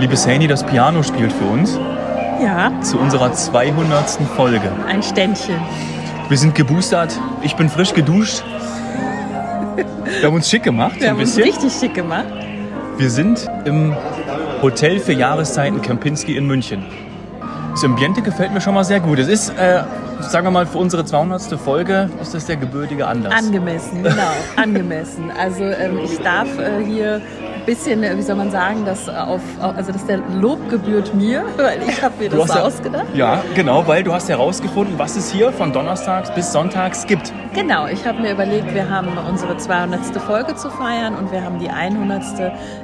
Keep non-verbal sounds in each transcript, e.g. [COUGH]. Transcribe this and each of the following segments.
Liebe Sani, das Piano spielt für uns Ja, zu unserer 200. Folge. ein Ständchen. Wir sind geboostert, ich bin frisch geduscht. Wir haben uns schick gemacht, Wir ein haben uns richtig schick gemacht. Wir sind im Hotel für Jahreszeiten Kempinski in München. Das Ambiente gefällt mir schon mal sehr gut. Es ist, äh, sagen wir mal, für unsere 200. Folge ist das der gebürtige Anlass. Angemessen, genau, [LAUGHS] angemessen. Also ähm, ich darf äh, hier bisschen, äh, wie soll man sagen, das auf, auf- also dass der Lob gebührt mir, [LAUGHS] weil ich habe mir Du das ja- ausgedacht. Ja, genau, weil du hast herausgefunden, was es hier von Donnerstags bis Sonntags gibt. Genau, ich habe mir überlegt, wir haben unsere 200. Folge zu feiern und wir haben die 100.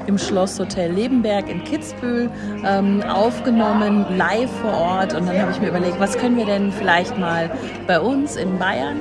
im Schlosshotel Lebenberg in Kitzbühel ähm, aufgenommen, live vor Ort. Und dann habe ich mir überlegt, was können wir denn vielleicht mal bei uns in Bayern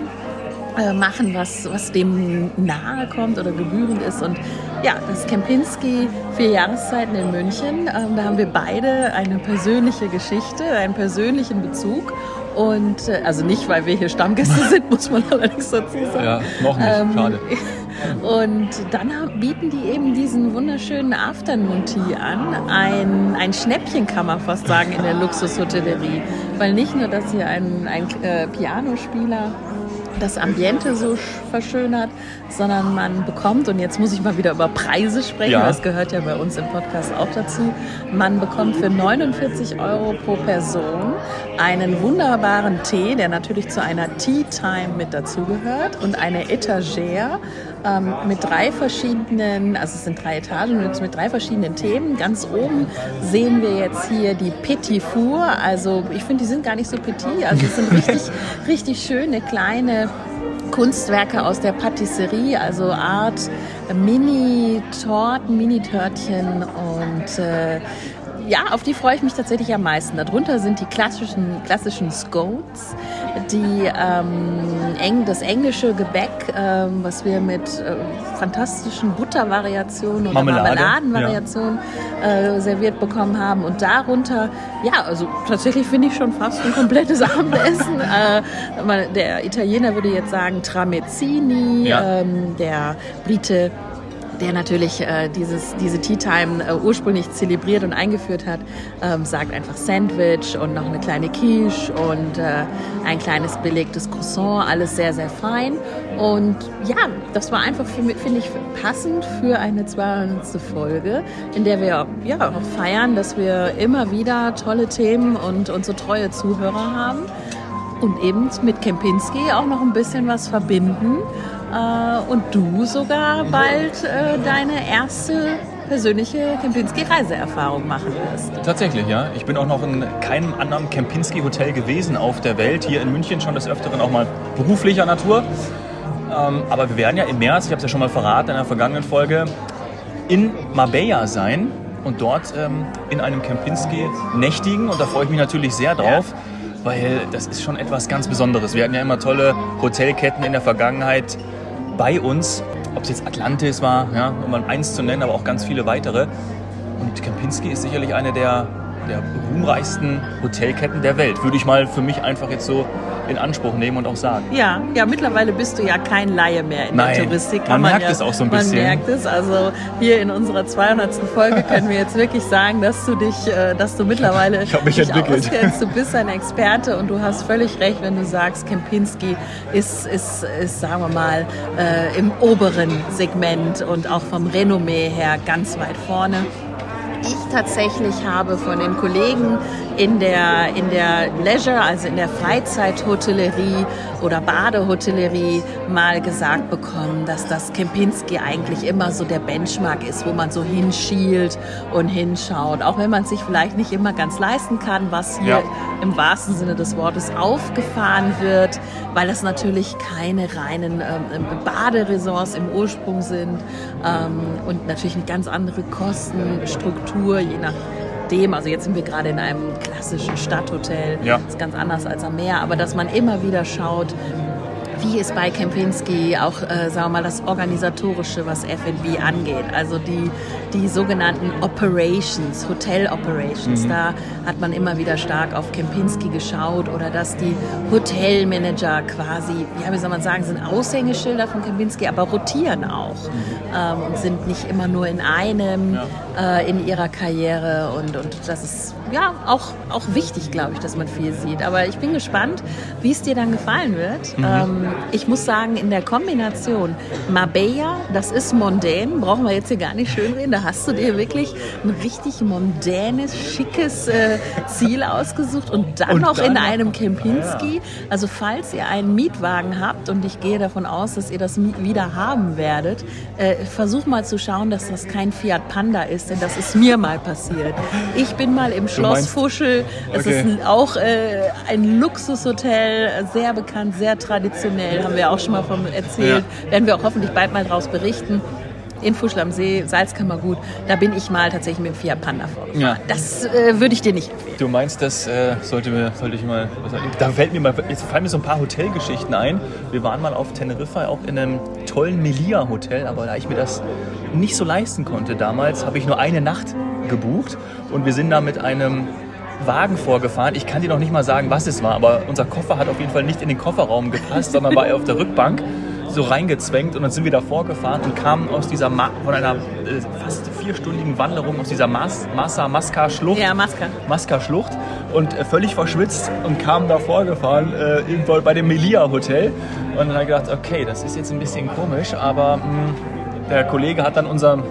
äh, machen, was, was dem nahe kommt oder gebührend ist. Und ja, das Kempinski vier Jahreszeiten in München. Ähm, da haben wir beide eine persönliche Geschichte, einen persönlichen Bezug. Und äh, also nicht, weil wir hier Stammgäste [LAUGHS] sind, muss man allerdings dazu sagen. Ja, noch nicht, Ähm, schade. [LAUGHS] Und dann bieten die eben diesen wunderschönen Afternoon Tea an. Ein, ein Schnäppchen kann man fast sagen in der [LAUGHS] Luxushotellerie. Weil nicht nur, dass hier ein, ein äh, Pianospieler das Ambiente so sch- verschönert, sondern man bekommt, und jetzt muss ich mal wieder über Preise sprechen, Ja. das gehört ja bei uns im Podcast auch dazu, man bekommt für 49 Euro pro Person einen wunderbaren Tee, der natürlich zu einer Tea Time mit dazugehört und eine Etagere ähm, mit drei verschiedenen, also es sind drei Etagen mit, mit drei verschiedenen Themen. Ganz oben sehen wir jetzt hier die Petit Four, also ich finde, die sind gar nicht so petit, also es sind richtig, [LAUGHS] richtig schöne kleine Kunstwerke aus der Patisserie, also Art Mini-Torten, Mini-Törtchen und äh, ja, auf die freue ich mich tatsächlich am meisten. Darunter sind die klassischen, klassischen Scones, die, ähm, eng, das englische Gebäck, ähm, was wir mit äh, fantastischen Buttervariationen oder Marmelade, Marmeladenvariationen äh, serviert bekommen haben. Und darunter, ja, also tatsächlich finde ich schon fast ein komplettes [LAUGHS] Abendessen. äh, der Italiener würde jetzt sagen Tramezzini, Ja. ähm, der Brite der natürlich äh, dieses, diese Tea Time äh, ursprünglich zelebriert und eingeführt hat, ähm, sagt einfach Sandwich und noch eine kleine Quiche und äh, ein kleines belegtes Croissant, alles sehr, sehr fein. Und ja, das war einfach, finde ich, passend für eine 200. Folge, in der wir ja, auch feiern, dass wir immer wieder tolle Themen und, und so treue Zuhörer haben und eben mit Kempinski auch noch ein bisschen was verbinden. Äh, und du sogar bald äh, deine erste persönliche Kempinski-Reiseerfahrung machen wirst. Tatsächlich, ja. Ich bin auch noch in keinem anderen Kempinski-Hotel gewesen auf der Welt. Hier in München schon des Öfteren auch mal beruflicher Natur. Ähm, aber wir werden ja im März, ich habe es ja schon mal verraten in der vergangenen Folge, in Marbella sein und dort ähm, in einem Kempinski nächtigen. Und da freue ich mich natürlich sehr drauf, weil das ist schon etwas ganz Besonderes. Wir hatten ja immer tolle Hotelketten in der Vergangenheit bei uns. Ob es jetzt Atlantis war, ja, um mal eins zu nennen, aber auch ganz viele weitere. Und Kempinski ist sicherlich eine der, der ruhmreichsten Hotelketten der Welt. Würde ich mal für mich einfach jetzt so in Anspruch nehmen und auch sagen. Ja, ja, mittlerweile bist du ja kein Laie mehr in Nein, der Touristik. man merkt ja, es auch so ein man bisschen. Man merkt es. Also hier in unserer 200. Folge können wir jetzt wirklich sagen, dass du dich, äh, dass du mittlerweile [LAUGHS] Ich mich dich entwickelt. auskennst. Du bist ein Experte und du hast völlig recht, wenn du sagst, Kempinski ist, ist, ist sagen wir mal, äh, im oberen Segment und auch vom Renommee her ganz weit vorne. Ich tatsächlich habe von den Kollegen in der, in der Leisure, also in der Freizeithotellerie oder Badehotellerie mal gesagt bekommen, dass das Kempinski eigentlich immer so der Benchmark ist, wo man so hinschielt und hinschaut. Auch wenn man sich vielleicht nicht immer ganz leisten kann, was hier Ja. im wahrsten Sinne des Wortes aufgefahren wird, weil das natürlich keine reinen ähm, Baderesorts im Ursprung sind ähm, und natürlich eine ganz andere Kostenstruktur, je nachdem. Also jetzt sind wir gerade in einem klassischen Stadthotel, Ja. das ist ganz anders als am Meer, aber dass man immer wieder schaut, wie ist bei Kempinski auch, äh, sagen wir mal, das Organisatorische, was F&B angeht. Also die, die sogenannten Operations, Hotel Operations. Da hat man immer wieder stark auf Kempinski geschaut oder dass die Hotelmanager quasi, ja, wie soll man sagen, sind Aushängeschilder von Kempinski, aber rotieren auch ähm, und sind nicht immer nur in einem äh, in ihrer Karriere und, und das ist ja auch, auch wichtig, glaube ich, dass man viel sieht. Aber ich bin gespannt, wie es dir dann gefallen wird. Mhm. Ähm, ich muss sagen, in der Kombination Marbella, das ist mondän, brauchen wir jetzt hier gar nicht schön reden, da hast du dir wirklich ein richtig mondänes, schickes äh, Ziel ausgesucht und dann und noch dann in einem Kempinski. Also falls ihr einen Mietwagen habt und ich gehe davon aus, dass ihr das wieder haben werdet, äh, versucht mal zu schauen, dass das kein Fiat Panda ist, denn das ist mir mal passiert. Ich bin mal im Schloss Fuschel. Es okay. ist auch äh, ein Luxushotel, sehr bekannt, sehr traditionell, haben wir auch schon mal von erzählt. Ja. Werden wir auch hoffentlich bald mal daraus berichten in Fuschel am See, Salzkammergut, da bin ich mal tatsächlich mit dem Fiat Panda vorgefahren. Ja. Das äh, würde ich dir nicht empfehlen. Du meinst, das äh, sollte, mir, sollte ich mal. Da fällt mir mal, jetzt fallen mir so ein paar Hotelgeschichten ein. Wir waren mal auf Teneriffa auch in einem tollen Melia-Hotel, aber da ich mir das nicht so leisten konnte damals, habe ich nur eine Nacht gebucht und wir sind da mit einem Wagen vorgefahren. Ich kann dir noch nicht mal sagen, was es war, aber unser Koffer hat auf jeden Fall nicht in den Kofferraum gepasst, sondern war er auf der Rückbank so reingezwängt und dann sind wir da vorgefahren und kamen aus dieser Ma von einer äh, fast vierstündigen Wanderung aus dieser Mas Massa Masca Schlucht. Ja, Masca. Masca Schlucht und äh, völlig verschwitzt und kamen da vorgefahren äh, irgendwo bei dem Melia Hotel und dann habe ich gedacht, okay, das ist jetzt ein bisschen komisch, aber mh, hm, der Kollege hat dann unser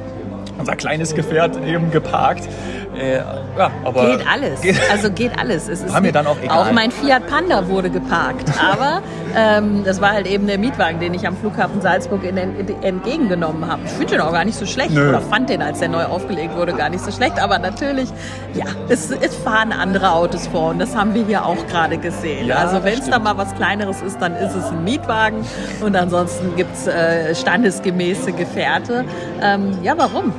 unser kleines Gefährt eben geparkt äh, ja, aber geht alles. Geht also geht alles. Es ist war mir dann auch egal. Auch mein Fiat Panda wurde geparkt. Aber ähm, das war halt eben der Mietwagen, den ich am Flughafen Salzburg in, in, entgegengenommen habe. Ich finde den auch gar nicht so schlecht. Nö. Oder fand den, als der neu aufgelegt wurde, gar nicht so schlecht. Aber natürlich, ja, es, es fahren andere Autos vor. Und das haben wir hier auch gerade gesehen. Ja, also wenn es da mal was Kleineres ist, dann ist es ein Mietwagen. Und ansonsten gibt es äh, standesgemäße Gefährte. Ähm, ja, warum?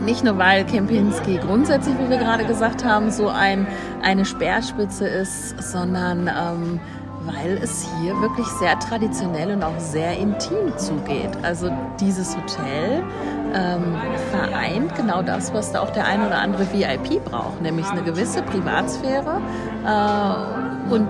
Nicht nur, weil Kempinski grundsätzlich, wie wir gerade gesagt haben, so ein, eine Speerspitze ist, sondern ähm, weil es hier wirklich sehr traditionell und auch sehr intim zugeht. Also dieses Hotel ähm, vereint genau das, was da auch der ein oder andere VIP braucht, nämlich eine gewisse Privatsphäre äh, und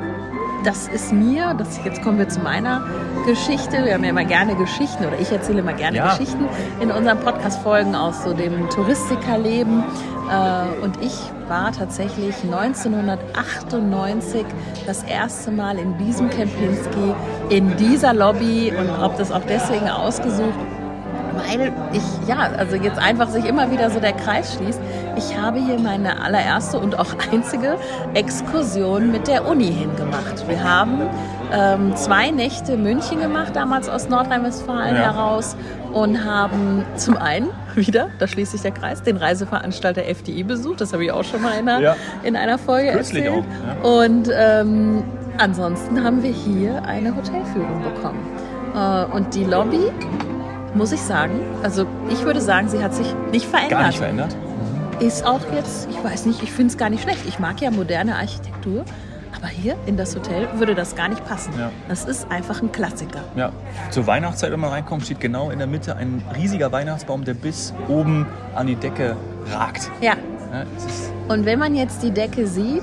das ist mir, das, jetzt kommen wir zu meiner Geschichte. Wir haben ja immer gerne Geschichten oder ich erzähle immer gerne ja. Geschichten in unseren Podcast-Folgen aus so dem Touristikerleben. Äh, und ich war tatsächlich 1998 das erste Mal in diesem Kempinski, in dieser Lobby und habe das auch deswegen ausgesucht, weil ich, ja, also jetzt einfach sich immer wieder so der Kreis schließt. Ich habe hier meine allererste und auch [LAUGHS] einzige Exkursion mit der Uni hingemacht. Wir haben ähm, zwei Nächte München gemacht, damals aus Nordrhein-Westfalen ja. heraus und haben zum einen [LAUGHS] wieder, da schließt sich der Kreis, den Reiseveranstalter FDI besucht. Das habe ich auch schon mal in einer, ja. in einer Folge Kürzlich erzählt. Auch, ja. Und ähm, ansonsten haben wir hier eine Hotelführung bekommen. Äh, und die Lobby muss ich sagen. Also ich würde sagen, sie hat sich nicht verändert. Gar nicht verändert? Ist auch jetzt, ich weiß nicht, ich finde es gar nicht schlecht. Ich mag ja moderne Architektur. Aber hier in das Hotel würde das gar nicht passen. Ja. Das ist einfach ein Klassiker. Ja. Zur Weihnachtszeit, wenn man reinkommt, steht genau in der Mitte ein riesiger Weihnachtsbaum, der bis oben an die Decke ragt. Ja. ja Und wenn man jetzt die Decke sieht,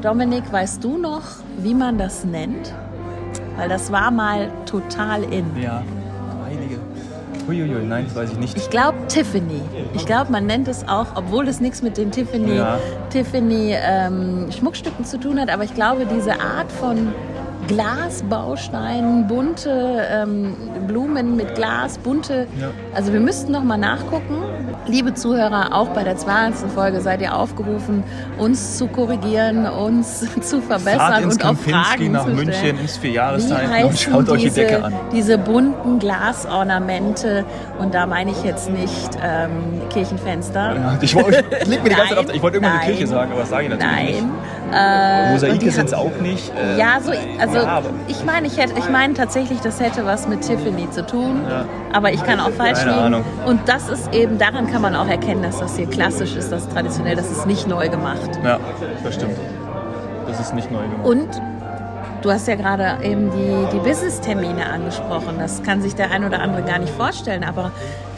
Dominik, weißt du noch, wie man das nennt? Weil das war mal total in. Ja. Uiuiui, nein, das weiß ich nicht. Ich glaube Tiffany. Ich glaube, man nennt es auch, obwohl es nichts mit den Tiffany, ja. Tiffany ähm, Schmuckstücken zu tun hat, aber ich glaube, diese Art von Glasbausteinen, bunte ähm, Blumen mit Glas, bunte. Ja. Also wir müssten noch mal nachgucken. Liebe Zuhörer, auch bei der 200. Folge seid ihr aufgerufen, uns zu korrigieren, uns [LAUGHS] zu verbessern und auch Fragen nach zu München stellen. ins Vierjahreszeichen und schaut euch die Decke an. Diese bunten Glasornamente und da meine ich jetzt nicht ähm, Kirchenfenster. Ja, ich, wollte, ich, ich, ich wollte immer eine Kirche sagen, aber das sage ich natürlich nein. nicht. Äh, Mosaike sind es auch nicht. Äh, ja, so, also ich meine, ich, ich meine tatsächlich, das hätte was mit Tiffany zu tun, ja. aber ich kann auch falsch Keine liegen. Ahnung. Und das ist eben, daran kann man auch erkennen, dass das hier klassisch ist, das traditionell, das ist nicht neu gemacht. Ja, das stimmt. Das ist nicht neu gemacht. Und Du hast ja gerade eben die, die Business-Termine angesprochen. Das kann sich der ein oder andere gar nicht vorstellen. Aber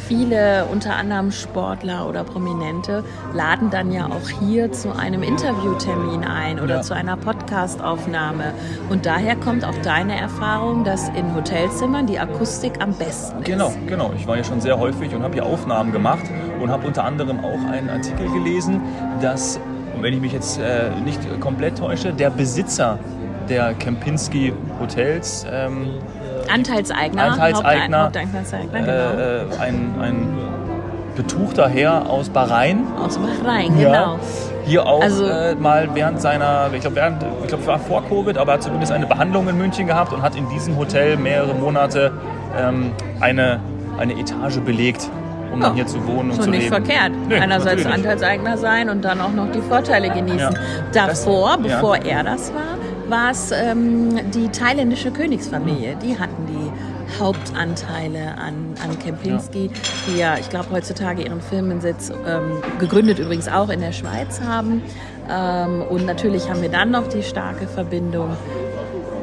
viele, unter anderem Sportler oder Prominente, laden dann ja auch hier zu einem Interviewtermin ein oder Ja. zu einer Podcastaufnahme. Und daher kommt auch deine Erfahrung, dass in Hotelzimmern die Akustik am besten ist. Genau, genau. Ich war ja schon sehr häufig und habe hier Aufnahmen gemacht und habe unter anderem auch einen Artikel gelesen, dass, wenn ich mich jetzt äh, nicht komplett täusche, der Besitzer der Kempinski Hotels ähm, Anteilseigner, Anteilseigner, Haupt- Hauptanteilseigner, genau. ein, ein betuchter Herr aus Bahrain, Aus Bahrain, genau. hier auch Also- äh, mal während seiner, ich glaube, während, ich glaube, war vor Covid, aber er hat zumindest eine Behandlung in München gehabt und hat in diesem Hotel mehrere Monate ähm, eine, eine Etage belegt, um Ja, dann hier zu wohnen und So zu nicht leben. verkehrt. Nee, Einerseits. Anteilseigner sein und dann auch noch die Vorteile genießen. Ja. Davor, Das- ja. bevor er das war, war es ähm, die thailändische Königsfamilie. Die hatten Hauptanteile an, an Kempinski, die ja, ich glaube, heutzutage ihren Firmensitz ähm, gegründet übrigens auch in der Schweiz haben. Ähm, und natürlich haben wir dann noch die starke Verbindung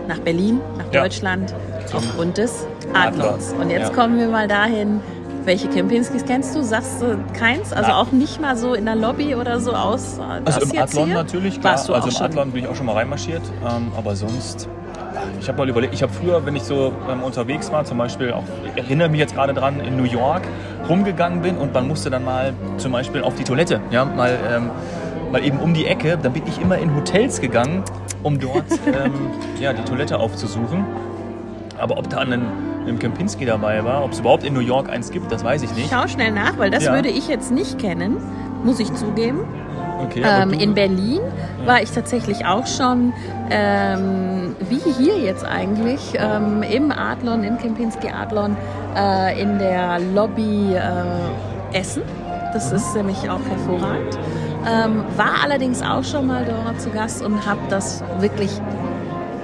nach Berlin, nach Ja. Deutschland, aufgrund des Adler. Adlons. Und jetzt Ja. kommen wir mal dahin, welche Kempinskis kennst du? Sagst du keins? Also Na. auch nicht mal so in der Lobby oder so aus? äh, Also im Adlon hier? natürlich, klar. Warst du also im schon? Adlon bin ich auch schon mal reinmarschiert. Ähm, aber sonst, ich habe mal überlegt, ich habe früher, wenn ich so ähm, unterwegs war, zum Beispiel auch, ich erinnere mich jetzt gerade dran, in New York rumgegangen bin und man musste dann mal zum Beispiel auf die Toilette, ja, mal, ähm, mal eben um die Ecke, dann bin ich immer in Hotels gegangen, um dort [LAUGHS] ähm, ja, die Toilette aufzusuchen. Aber ob da ein, ein Kempinski dabei war, ob es überhaupt in New York eins gibt, das weiß ich nicht. Schau schnell nach, weil das Ja. würde ich jetzt nicht kennen, muss ich zugeben. Okay, Ähm, in Berlin war ich tatsächlich auch schon, ähm, wie hier jetzt eigentlich, ähm, im Adlon, im Kempinski Adlon, äh, in der Lobby äh, essen. Das Mhm. ist nämlich auch hervorragend. Ähm, war allerdings auch schon mal dort zu Gast und habe das wirklich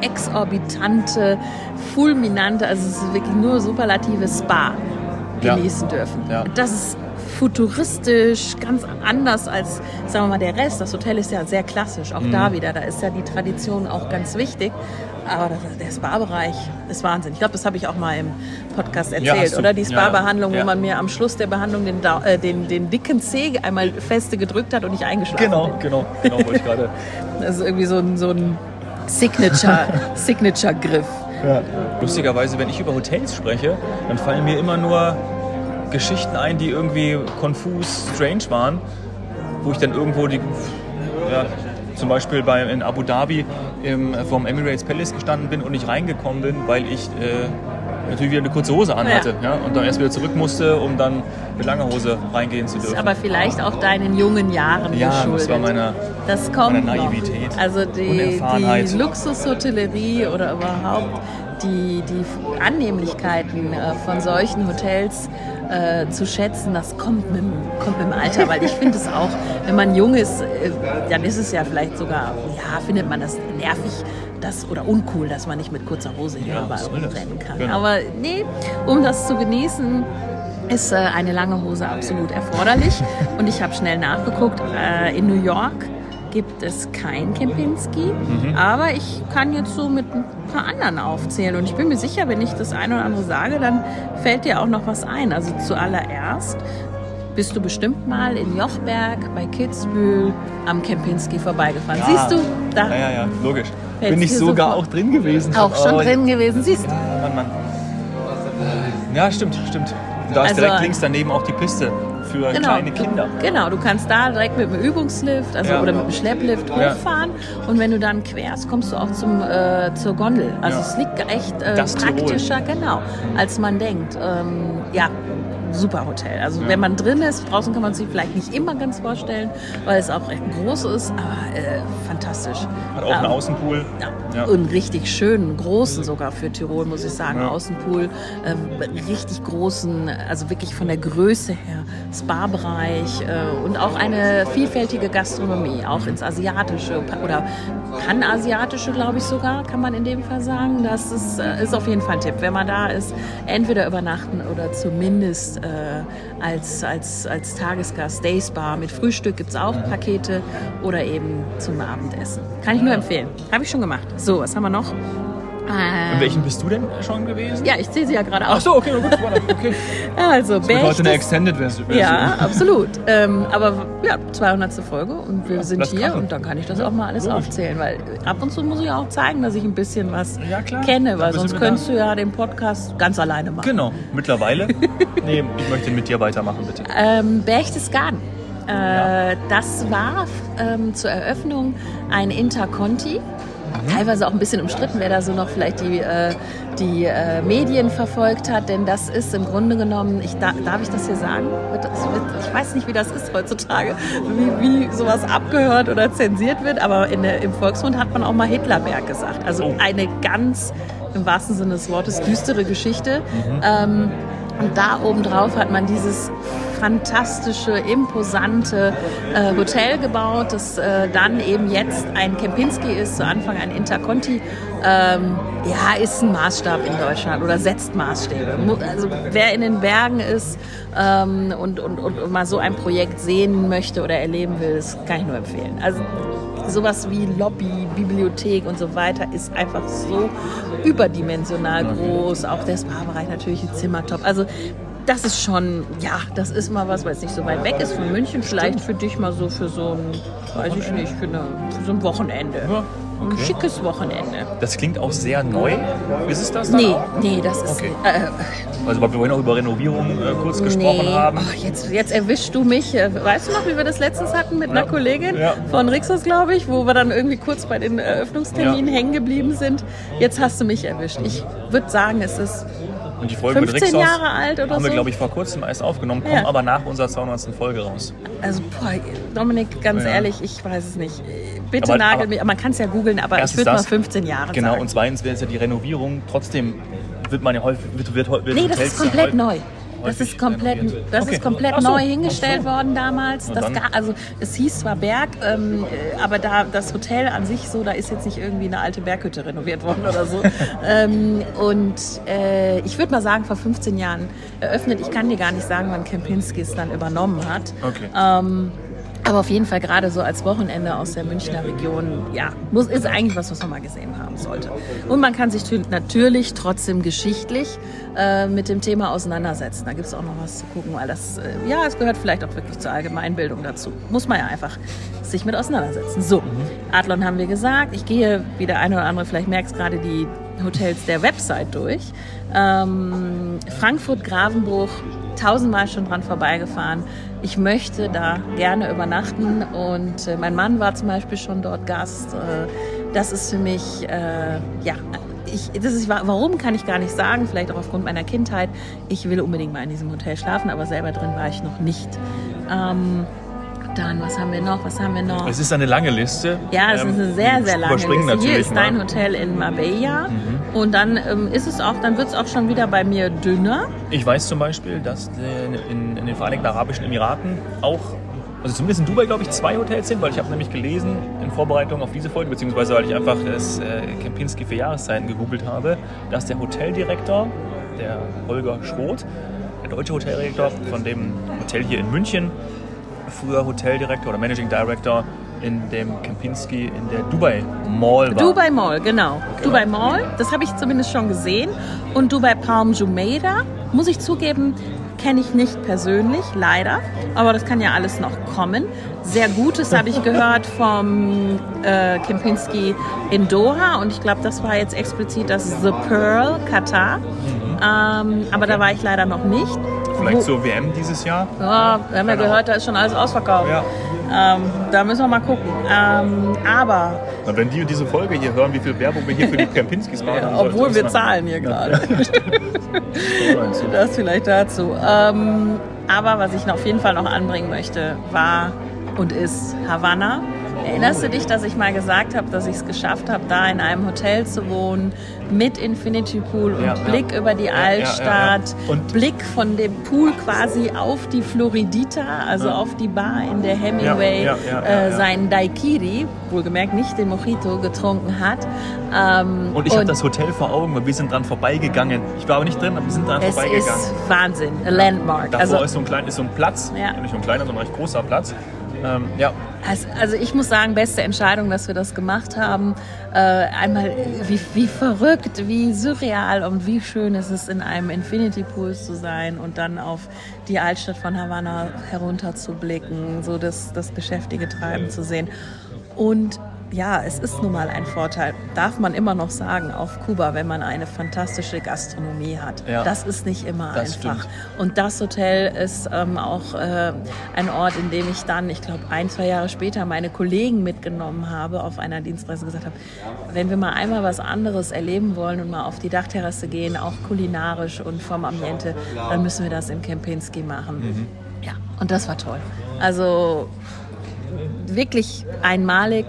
exorbitante, fulminante, also es ist wirklich nur superlative Spa Ja. genießen dürfen. Ja. Das ist futuristisch, ganz anders als, sagen wir mal, der Rest. Das Hotel ist ja sehr klassisch, auch Mhm. da wieder. Da ist ja die Tradition auch ganz wichtig. Aber das- der Spa-Bereich ist Wahnsinn. Ich glaube, das habe ich auch mal im Podcast Ja, erzählt, du. oder? Die Ja, Spa-Behandlung, ja. wo man mir am Schluss der Behandlung den, äh, den, den dicken Zeh einmal feste gedrückt hat und ich eingeschlafen Genau, bin. genau, genau, wollte ich gerade. [LAUGHS] Das ist irgendwie so ein, so ein Signature, [LAUGHS] Signature-Griff. Lustigerweise, wenn ich über Hotels spreche, dann fallen mir immer nur Geschichten ein, die irgendwie konfus, strange waren, wo ich dann irgendwo die, ja, zum Beispiel bei, in Abu Dhabi im, vom Emirates Palace gestanden bin und nicht reingekommen bin, weil ich äh, natürlich wieder eine kurze Hose anhatte Ja. ja. und dann erst wieder zurück musste, um dann mit langer Hose reingehen zu Das ist dürfen. aber vielleicht auch deinen jungen Jahren Ja, das geschuldet. war meine- das kommt meine noch. Naivität, Also die, die Luxushotellerie oder überhaupt die, die Annehmlichkeiten äh, von solchen Hotels äh, zu schätzen, das kommt mit, dem- kommt mit dem Alter, weil ich finde es auch, wenn man jung ist, äh, dann ist es ja vielleicht sogar, ja, findet man das nervig, das oder uncool, dass man nicht mit kurzer Hose hier Ja, überall rumrennen kann. Genau. Aber nee, um das zu genießen, ist äh, eine lange Hose absolut erforderlich. Und ich habe schnell nachgeguckt. Äh, in New York gibt es kein Kempinski, Mhm. aber ich kann jetzt so mit ein paar anderen aufzählen. Und ich bin mir sicher, wenn ich das eine oder andere sage, dann fällt dir auch noch was ein. Also zuallererst bist du bestimmt mal in Jochberg bei Kitzbühel am Kempinski vorbeigefahren. Siehst du? Da Ja, ja, ja, logisch. Bin ich sogar sofort. auch drin gewesen. auch schon Oh, drin gewesen. Siehst du? Ja, Mann, Mann. Ja, stimmt, stimmt. Da ist Also- direkt links daneben auch die Piste für kleine Kinder. Genau, du kannst da direkt mit dem Übungslift also, Ja. oder mit dem Schlepplift hochfahren und wenn du dann querst, kommst du auch zum, äh, zur Gondel. Also es liegt echt äh, Das Tirol. praktischer, genau, als man denkt. Ähm, ja, super Hotel. Also wenn man drin ist, draußen kann man sich vielleicht nicht immer ganz vorstellen, weil es auch recht groß ist, aber äh, fantastisch. Hat auch einen Ähm, Außenpool. ja. Ja. Und richtig schönen, großen sogar für Tirol, muss ich sagen. Ja. Außenpool, äh, richtig großen, also wirklich von der Größe her, Spa-Bereich äh, und auch eine vielfältige Gastronomie, auch ins Asiatische oder Panasiatische, glaube ich sogar, kann man in dem Fall sagen. Das ist, äh, ist auf jeden Fall ein Tipp, wenn man da ist, entweder übernachten oder zumindest äh, als, als, als Tagesgast Day Spa mit Frühstück gibt es auch Pakete oder eben zum Abendessen. Kann ich nur empfehlen. Habe ich schon gemacht. So, was haben wir noch? Ähm, In welchen bist du denn schon gewesen? Ja, ich zähle sie ja gerade Ach auf. so, okay, gut, okay. [LAUGHS] Also, Das wird heute eine. Extended-Version. Ja, absolut. Ähm, aber ja, 200. Folge und wir sind lass hier und dann kann ich das Ja, auch mal alles logisch. aufzählen, weil ab und zu muss ich auch zeigen, dass ich ein bisschen was Ja, kenne, weil sonst sind könntest du ja den Podcast ganz alleine machen. Genau, mittlerweile. [LAUGHS] nee, ich möchte mit dir weitermachen, bitte. Ähm, Berchtesgaden. Äh, Das war ähm, zur Eröffnung ein Interconti. Teilweise auch ein bisschen umstritten, wer da so noch vielleicht die, äh, die äh, Medien verfolgt hat, denn das ist im Grunde genommen, ich, da, darf ich das hier sagen? Ich weiß nicht, wie das ist heutzutage, wie, wie sowas abgehört oder zensiert wird, aber der, im Volksmund hat man auch mal Hitlerberg gesagt. Also Oh. eine ganz, im wahrsten Sinne des Wortes, düstere Geschichte. Ähm, und da obendrauf hat man dieses fantastische, imposante äh, Hotel gebaut, das äh, dann eben jetzt ein Kempinski ist, zu Anfang ein Interconti. Ähm, ja, ist ein Maßstab in Deutschland oder setzt Maßstäbe. Also wer in den Bergen ist ähm, und, und, und, mal so ein Projekt sehen möchte oder erleben will, das kann ich nur empfehlen. Also sowas wie Lobby, Bibliothek und so weiter ist einfach so überdimensional groß. Auch der Spa-Bereich natürlich, die Zimmer top. Also das ist schon, ja, das ist mal was, weil es nicht so weit weg ist von München. Vielleicht für dich mal so für so ein, weiß ich nicht, für, eine, für so ein Wochenende. Ja, Ein okay. schickes Wochenende. Das klingt auch sehr neu. Ist es das dann Nee, auch? nee, das ist. Okay. Äh, Also, weil wir vorhin auch über Renovierung äh, kurz gesprochen nee. haben. Ach, jetzt, jetzt erwischst du mich. Äh, Weißt du noch, wie wir das letztens hatten mit einer Ja. Kollegin Ja. von Rixos, glaube ich, wo wir dann irgendwie kurz bei den Eröffnungsterminen Ja. hängen geblieben sind? Jetzt hast du mich erwischt. Ich würde sagen, es ist Und die Folge mit 15 Rixos Jahre alt oder haben wir, so? glaube ich, vor kurzem erst aufgenommen, kommen Ja. aber nach unserer 200. Folge raus. Also, boah, Dominik, ganz Ja. ehrlich, ich weiß es nicht. Bitte Aber- nagel aber- mich, man kann es ja googeln, aber ich Erstens würde mal das. 15 Jahre Genau, sagen. und zweitens wäre es ja die Renovierung. Trotzdem wird man ja häufig. Wird, wird, wird Nee, das ist komplett neu. Das ist komplett, das Okay. ist komplett so. neu hingestellt worden damals. Das gar, also es hieß zwar Berg, ähm, äh, aber da das Hotel an sich so, da ist jetzt nicht irgendwie eine alte Berghütte renoviert worden oder so. [LAUGHS] ähm, und äh, ich würde mal sagen, vor 15 Jahren eröffnet. Ich kann dir gar nicht sagen, wann Kempinski es dann übernommen hat. Okay. Ähm, aber auf jeden Fall gerade so als Wochenende aus der Münchner Region, ja, muss, ist eigentlich was, was man mal gesehen haben sollte. Und man kann sich tü- natürlich trotzdem geschichtlich äh, mit dem Thema auseinandersetzen. Da gibt es auch noch was zu gucken, weil das, äh, ja, es gehört vielleicht auch wirklich zur Allgemeinbildung dazu. Muss man ja einfach sich mit auseinandersetzen. So, Adlon haben wir gesagt. Ich gehe, wie der eine oder andere vielleicht merkt, gerade die Hotels der Website durch. Ähm, Frankfurt, Gravenbruch, tausendmal schon dran vorbeigefahren. Ich möchte da gerne übernachten und äh, mein Mann war zum Beispiel schon dort Gast. Äh, das ist für mich, äh, ja, ich, das ist, warum kann ich gar nicht sagen, vielleicht auch aufgrund meiner Kindheit. Ich will unbedingt mal in diesem Hotel schlafen, aber selber drin war ich noch nicht. Ähm, dann, was haben wir noch? Was haben wir noch? Es ist eine lange Liste. Ja, es Ähm, ist eine sehr, sehr lange überspringen Liste. Hier ist dein. Mhm. Hotel in Marbella. Und dann ähm, ist es auch, dann wird es auch schon wieder bei mir dünner. Ich weiß zum Beispiel, dass in, in den Vereinigten Arabischen Emiraten auch, also zumindest in Dubai, glaube ich, zwei Hotels sind, weil ich habe nämlich gelesen in Vorbereitung auf diese Folge, beziehungsweise weil ich einfach das äh, Kempinski für Jahreszeiten gegoogelt habe, dass der Hoteldirektor, der Holger Schroth, der deutsche Hoteldirektor von dem Hotel hier in München, früher Hoteldirektor oder Managing Director in dem Kempinski in der Dubai Mall war. Dubai Mall, genau. Dubai Mall, das habe ich zumindest schon gesehen. Und Dubai Palm Jumeirah, muss ich zugeben, kenne ich nicht persönlich, leider. Aber das kann ja alles noch kommen. Sehr Gutes habe ich [LAUGHS] gehört vom äh, Kempinski in Doha. Und ich glaube, das war jetzt explizit das The Pearl Katar. Ähm, aber da war ich leider noch nicht. Vielleicht Wo- zur WM dieses Jahr. Ja, wir haben ja gehört, da ist schon alles ausverkauft. Ja. Ähm, da müssen wir mal gucken. Ähm, aber Und wenn die diese Folge hier hören, wie viel Werbung wir hier für die [LAUGHS] Kempinskis machen, sollte obwohl wir zahlen hier gerade. [LAUGHS] Das [LAUGHS] vielleicht dazu. Ähm, aber was ich auf jeden Fall noch anbringen möchte, war und ist Havanna. Erinnerst du dich, dass ich mal gesagt habe, dass ich es geschafft habe, da in einem Hotel zu wohnen, mit Infinity Pool und Ja, ja. Blick über die ja, Altstadt, ja. Und- Blick von dem Pool quasi auf die Floridita, also auf die Bar, in der Hemingway Ja, ja, ja, ja, äh, ja. seinen Daiquiri, wohlgemerkt nicht den Mojito, getrunken hat. Ähm, Und ich habe das Hotel vor Augen, weil wir sind dran vorbeigegangen. Ich war aber nicht drin, aber wir sind dran Es vorbeigegangen. ist Wahnsinn, a Landmark. Davor Also ist so ein, klein, ist so ein Platz, Ja. nicht so ein kleiner, sondern ein recht großer Platz. Ähm, ja. Also, also, ich muss sagen, beste Entscheidung, dass wir das gemacht haben. Äh, einmal, wie, wie verrückt, wie surreal und wie schön ist es, in einem Infinity Pool zu sein und dann auf die Altstadt von Havanna herunterzublicken, so das, das geschäftige Treiben zu sehen. Und ja, es ist nun mal ein Vorteil, darf man immer noch sagen, auf Kuba, wenn man eine fantastische Gastronomie hat. Ja, das ist nicht immer einfach. Stimmt. Und das Hotel ist ähm, auch äh, ein Ort, in dem ich dann, ich glaube, ein, zwei Jahre später meine Kollegen mitgenommen habe auf einer Dienstreise gesagt habe, wenn wir mal einmal was anderes erleben wollen und mal auf die Dachterrasse gehen, auch kulinarisch und vom Ambiente, dann müssen wir das im Kempinski machen. Mhm. Ja, und das war toll. Also wirklich einmalig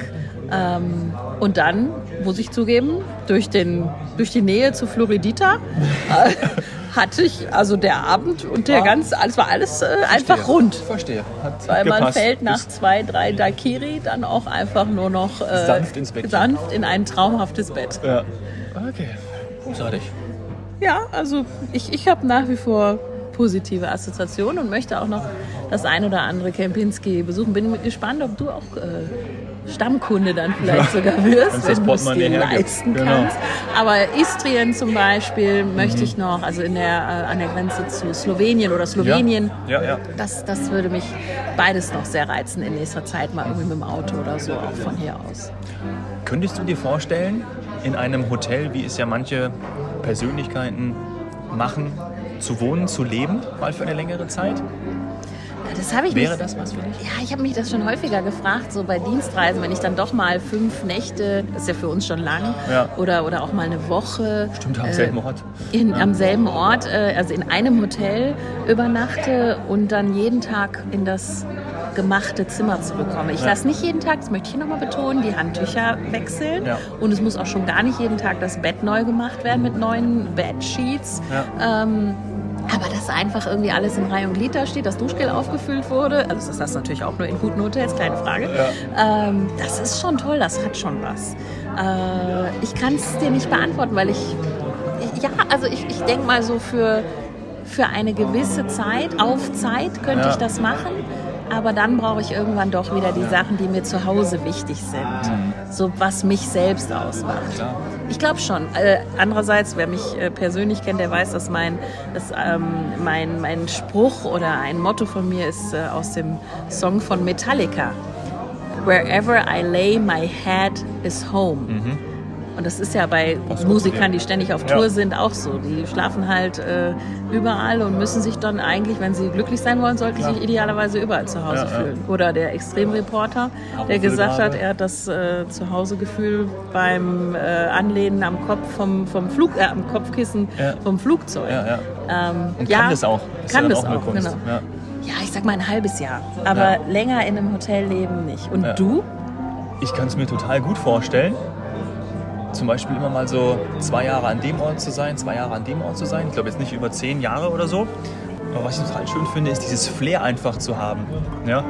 ähm, und dann, muss ich zugeben, durch, den, durch die Nähe zu Floridita [LAUGHS] äh, hatte ich also der Abend und der ganze, es war alles äh, einfach rund. Verstehe. Hat, Weil man fällt nach zwei, drei Dakiri dann auch einfach nur noch äh, sanft, ins Bett. sanft in ein traumhaftes Bett. Ja. Okay, großartig. Ja, also ich, ich habe nach wie vor positive Assoziationen und möchte auch noch das ein oder andere Kempinski besuchen. Bin gespannt, ob du auch äh, Stammkunde dann vielleicht sogar wirst, wenn du es dir leisten genau. kannst. Aber Istrien zum Beispiel mhm. möchte ich noch, also in der, äh, an der Grenze zu Slowenien oder Slowenien. Ja. Ja, ja. Das, das würde mich beides noch sehr reizen in nächster Zeit, mal irgendwie mit dem Auto oder so, auch von hier aus. Könntest du dir vorstellen, in einem Hotel, wie es ja manche Persönlichkeiten machen, zu wohnen, zu leben, mal für eine längere Zeit? Das habe ich Wäre mich, das was für dich? Ja, ich habe mich das schon häufiger gefragt, so bei Dienstreisen, wenn ich dann doch mal fünf Nächte, das ist ja für uns schon lang, ja. oder, oder auch mal eine Woche. Stimmt, am äh, selben Ort. In, ja. Am selben Ort, äh, also in einem Hotel übernachte und dann jeden Tag in das gemachte Zimmer zu bekommen. Ich ja. lasse nicht jeden Tag, das möchte ich hier nochmal betonen, die Handtücher wechseln. Ja. Und es muss auch schon gar nicht jeden Tag das Bett neu gemacht werden mit neuen Bedsheets. Ja. Ähm, aber dass einfach irgendwie alles in Reihe und Glied da steht, das Duschgel aufgefüllt wurde, also das ist das natürlich auch nur in guten Hotels, kleine Frage. Ja. Ähm, das ist schon toll, das hat schon was. Äh, ich kann es dir nicht beantworten, weil ich, ja, also ich, ich denke mal so für, für eine gewisse Zeit, auf Zeit könnte ja. ich das machen aber dann brauche ich irgendwann doch wieder die Sachen, die mir zu Hause wichtig sind. So was mich selbst ausmacht. Ich glaube schon. Äh, andererseits, wer mich äh, persönlich kennt, der weiß, dass mein, dass, ähm, mein, mein Spruch oder ein Motto von mir ist äh, aus dem Song von Metallica. Wherever I lay my head is home. Mhm. Und das ist ja bei Musikern, die ständig auf Tour ja. sind, auch so. Die schlafen halt äh, überall und müssen sich dann eigentlich, wenn sie glücklich sein wollen, sollten Klar. sich idealerweise überall zu Hause ja, fühlen. Ja. Oder der Extremreporter, der gesagt hat, er hat das äh, Zuhausegefühl beim äh, Anlehnen am Kopf vom, vom Flug, äh, am Kopfkissen vom Flugzeug. Ähm, und kann das auch. Das kann das auch, genau. Ja, ich sag mal ein halbes Jahr. Aber länger in einem Hotel leben nicht. Und du? Ich kann es mir total gut vorstellen zum Beispiel immer mal so zwei Jahre an dem Ort zu sein, zwei Jahre an dem Ort zu sein. Ich glaube jetzt nicht über zehn Jahre oder so. Aber was ich total schön finde, ist dieses Flair einfach zu haben. Ja?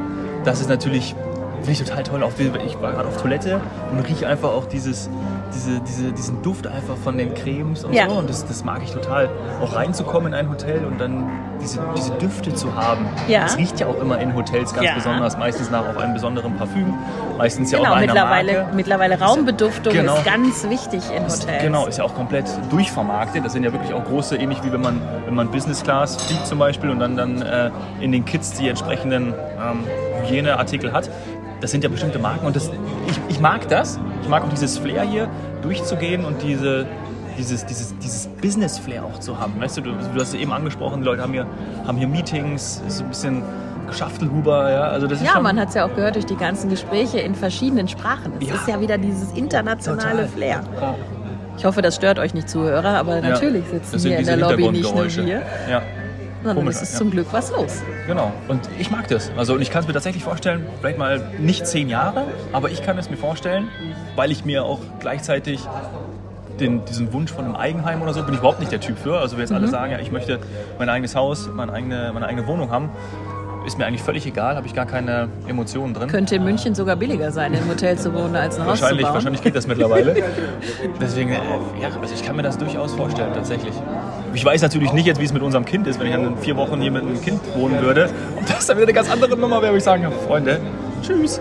Das ist natürlich, finde ich total toll. Ich war gerade auf Toilette und rieche einfach auch dieses, diese, diese, diesen Duft einfach von den Cremes und ja. so. Und das, das mag ich total. Auch reinzukommen in ein Hotel und dann diese, diese Düfte zu haben. Ja. Das riecht ja auch immer in Hotels ganz ja. besonders, meistens nach auf einem besonderen Parfüm. Meistens ja genau, auch bei mittlerweile, Marke. mittlerweile Raumbeduftung genau, ist ganz wichtig in Hotels. Ist, genau, ist ja auch komplett durchvermarktet. Das sind ja wirklich auch große, ähnlich wie wenn man, wenn man Business Class fliegt zum Beispiel und dann, dann äh, in den Kits die entsprechenden ähm, Hygieneartikel hat das sind ja bestimmte Marken und das, ich, ich mag das. Ich mag auch dieses Flair hier, durchzugehen und diese, dieses, dieses, dieses Business-Flair auch zu haben. Weißt du, du, du hast ja eben angesprochen, die Leute haben hier, haben hier Meetings, so ein bisschen Geschaftelhuber, ja. Also das ist ja, man hat es ja auch gehört durch die ganzen Gespräche in verschiedenen Sprachen. Es ja. ist ja wieder dieses internationale Total. Flair. Ja. Ich hoffe, das stört euch nicht, Zuhörer, aber natürlich sitzen wir in der Lobby nicht nur wir. Ja sondern Komisch, es ist ja. zum Glück was los. Genau. Und ich mag das. Also und ich kann es mir tatsächlich vorstellen, vielleicht mal nicht zehn Jahre, aber ich kann es mir vorstellen, weil ich mir auch gleichzeitig den, diesen Wunsch von einem Eigenheim oder so bin ich überhaupt nicht der Typ für. Also wir jetzt mhm. alle sagen, ja, ich möchte mein eigenes Haus, meine eigene, meine eigene Wohnung haben ist mir eigentlich völlig egal, habe ich gar keine Emotionen drin. Könnte in München sogar billiger sein, im Hotel zu wohnen, als ein Haus wahrscheinlich, zu bauen. Wahrscheinlich geht das mittlerweile. [LAUGHS] Deswegen, äh, ja, also ich kann mir das durchaus vorstellen, tatsächlich. Ich weiß natürlich nicht jetzt, wie es mit unserem Kind ist, wenn ich dann in vier Wochen hier mit einem Kind wohnen würde. Ob [LAUGHS] das dann wieder eine ganz andere Nummer wäre, würde ich sagen, Freunde, Tschüss.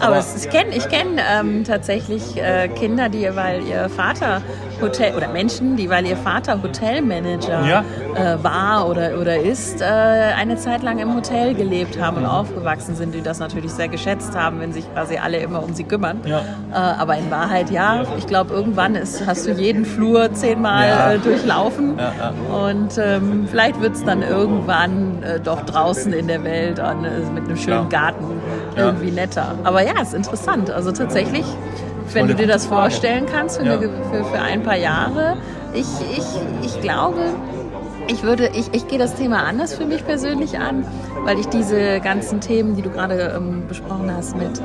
Aber es, ich kenne ich kenn, ähm, tatsächlich äh, Kinder, die, weil ihr Vater Hotel oder Menschen, die, weil ihr Vater Hotelmanager Ja. äh, war oder, oder ist, äh, eine Zeit lang im Hotel gelebt haben und aufgewachsen sind, die das natürlich sehr geschätzt haben, wenn sich quasi alle immer um sie kümmern. Ja. Äh, aber in Wahrheit ja. Ich glaube, irgendwann ist, hast du jeden Flur zehnmal Ja. äh, durchlaufen. Und ähm, vielleicht wird es dann irgendwann äh, doch draußen in der Welt an, mit einem schönen. Garten Ja. irgendwie netter. Aber ja, ist interessant. Also tatsächlich, wenn du dir das vorstellen kannst für, Ja. eine, für, für ein paar Jahre, ich, ich, ich glaube, ich würde, ich, ich gehe das Thema anders für mich persönlich an, weil ich diese ganzen Themen, die du gerade ähm, besprochen hast mit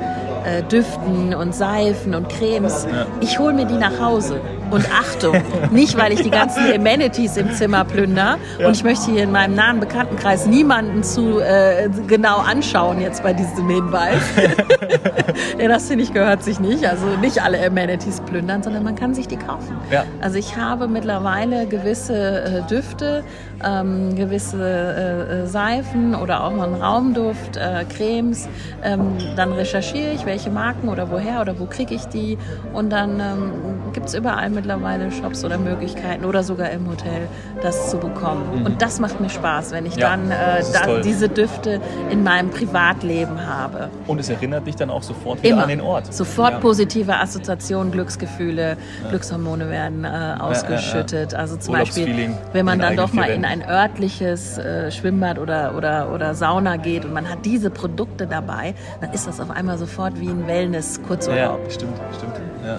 äh, Düften und Seifen und Cremes, ich hole mir die nach Hause. Und Achtung, nicht weil ich die ganzen Amenities im Zimmer plünder und ich möchte hier in meinem nahen Bekanntenkreis niemanden zu äh, genau anschauen jetzt bei diesem Hinweis. [LAUGHS] ja, das finde ich gehört sich nicht. Also nicht alle Amenities plündern, sondern man kann sich die kaufen. Ja. Also ich habe mittlerweile gewisse äh, Düfte, ähm, gewisse äh, äh, Seifen oder auch mal einen Raumduft, äh, Cremes. Ähm, dann recherchiere ich, welche Marken oder woher oder wo kriege ich die. Und dann ähm, gibt es überall mittlerweile Shops oder Möglichkeiten oder sogar im Hotel, das zu bekommen. Und das macht mir Spaß, wenn ich Ja, dann äh, da, diese Düfte in meinem Privatleben habe. Und es erinnert dich dann auch sofort wieder Immer. an den Ort. Sofort Ja. positive Assoziationen, Glücksgefühle, Glückshormone werden äh, ausgeschüttet. Also zum Beispiel, wenn man dann doch mal in ein örtliches äh, Schwimmbad oder, oder, oder Sauna geht und man hat diese Produkte dabei, dann ist das auf einmal sofort wie ein Ja, Wellness-Kurzurlaub. stimmt, stimmt. Ja.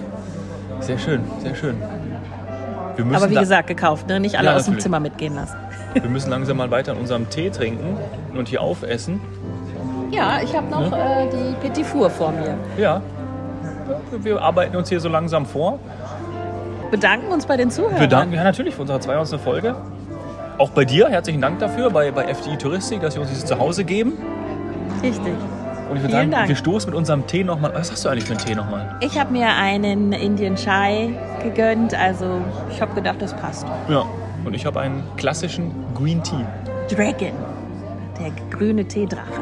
Sehr schön, sehr schön. Wir Aber wie gesagt, gekauft, ne? nicht alle Ja, aus dem. Zimmer mitgehen lassen. [LAUGHS] wir müssen langsam mal weiter an unserem Tee trinken und hier aufessen. Ja, ich habe noch äh, die Petit Four vor mir. Ja. Wir arbeiten uns hier so langsam vor. Bedanken uns bei den Zuhörern. Wir danken ja natürlich für unsere 200. Folge. Auch bei dir, herzlichen Dank dafür, bei, bei FDI Touristik, dass wir uns dieses Zuhause geben. Richtig. Und ich würde sagen, Dank. wir stoßen mit unserem Tee nochmal. Was hast du eigentlich für einen Tee nochmal? Ich habe mir einen Indian Chai gegönnt, also ich habe gedacht, das passt. Ja. Und ich habe einen klassischen Green Tea. Dragon, der grüne Teedrache.